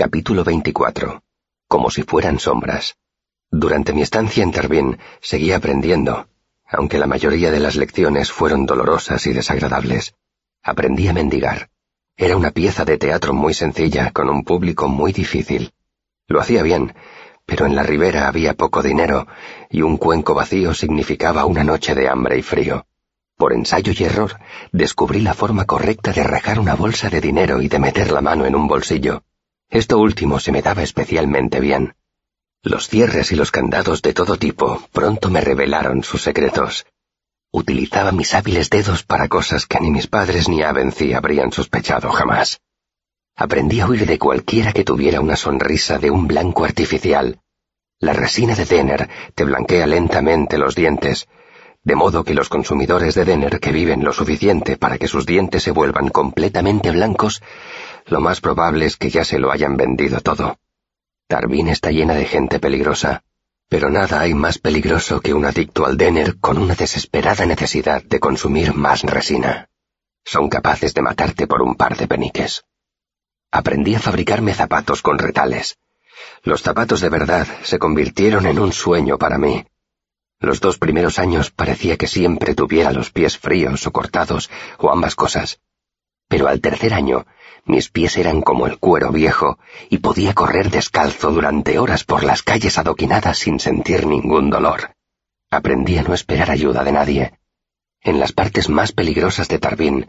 Capítulo 24. Como si fueran sombras. Durante mi estancia en Tarbín seguía aprendiendo, aunque la mayoría de las lecciones fueron dolorosas y desagradables. Aprendí a mendigar. Era una pieza de teatro muy sencilla, con un público muy difícil. Lo hacía bien, pero en la ribera había poco dinero, y un cuenco vacío significaba una noche de hambre y frío. Por ensayo y error, descubrí la forma correcta de rajar una bolsa de dinero y de meter la mano en un bolsillo. Esto último se me daba especialmente bien. Los cierres y los candados de todo tipo pronto me revelaron sus secretos. Utilizaba mis hábiles dedos para cosas que ni mis padres ni Avency habrían sospechado jamás. Aprendí a huir de cualquiera que tuviera una sonrisa de un blanco artificial. La resina de Denner te blanquea lentamente los dientes, de modo que los consumidores de Denner que viven lo suficiente para que sus dientes se vuelvan completamente blancos lo más probable es que ya se lo hayan vendido todo. Darwin está llena de gente peligrosa, pero nada hay más peligroso que un adicto al Denner con una desesperada necesidad de consumir más resina. Son capaces de matarte por un par de peniques. Aprendí a fabricarme zapatos con retales. Los zapatos de verdad se convirtieron en un sueño para mí. Los dos primeros años parecía que siempre tuviera los pies fríos o cortados, o ambas cosas. Pero al tercer año mis pies eran como el cuero viejo y podía correr descalzo durante horas por las calles adoquinadas sin sentir ningún dolor. Aprendí a no esperar ayuda de nadie. En las partes más peligrosas de Tarbín,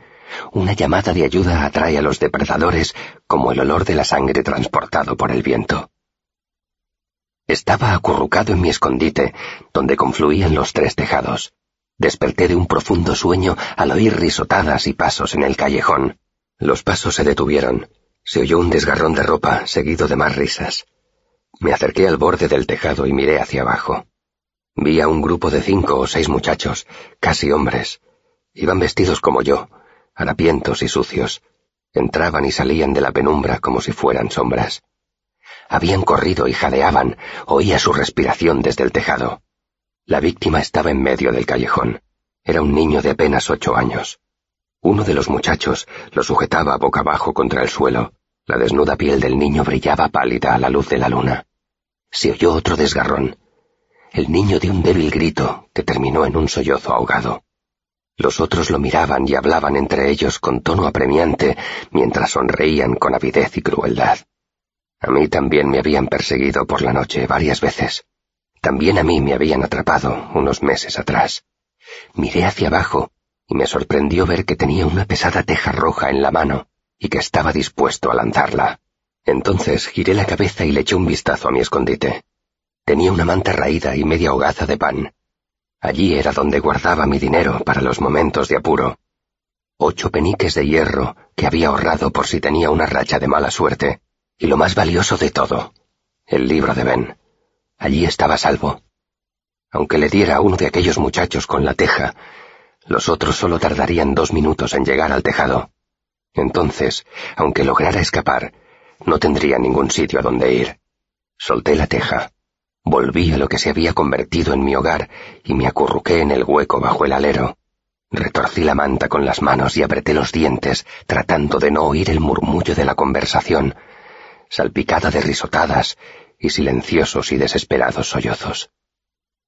una llamada de ayuda atrae a los depredadores como el olor de la sangre transportado por el viento. Estaba acurrucado en mi escondite, donde confluían los tres tejados. Desperté de un profundo sueño al oír risotadas y pasos en el callejón. Los pasos se detuvieron. Se oyó un desgarrón de ropa, seguido de más risas. Me acerqué al borde del tejado y miré hacia abajo. Vi a un grupo de cinco o seis muchachos, casi hombres. Iban vestidos como yo, harapientos y sucios. Entraban y salían de la penumbra como si fueran sombras. Habían corrido y jadeaban, oía su respiración desde el tejado. La víctima estaba en medio del callejón. Era un niño de apenas ocho años. Uno de los muchachos lo sujetaba boca abajo contra el suelo. La desnuda piel del niño brillaba pálida a la luz de la luna. Se oyó otro desgarrón. El niño dio un débil grito que terminó en un sollozo ahogado. Los otros lo miraban y hablaban entre ellos con tono apremiante mientras sonreían con avidez y crueldad. A mí también me habían perseguido por la noche varias veces. También a mí me habían atrapado unos meses atrás. Miré hacia abajo y me sorprendió ver que tenía una pesada teja roja en la mano y que estaba dispuesto a lanzarla. Entonces giré la cabeza y le eché un vistazo a mi escondite. Tenía una manta raída y media hogaza de pan. Allí era donde guardaba mi dinero para los momentos de apuro. Ocho peniques de hierro que había ahorrado por si tenía una racha de mala suerte. Y lo más valioso de todo, el libro de Ben. Allí estaba salvo. Aunque le diera a uno de aquellos muchachos con la teja, los otros solo tardarían dos minutos en llegar al tejado. Entonces, aunque lograra escapar, no tendría ningún sitio a donde ir. Solté la teja. Volví a lo que se había convertido en mi hogar y me acurruqué en el hueco bajo el alero. Retorcí la manta con las manos y apreté los dientes, tratando de no oír el murmullo de la conversación, salpicada de risotadas y silenciosos y desesperados sollozos.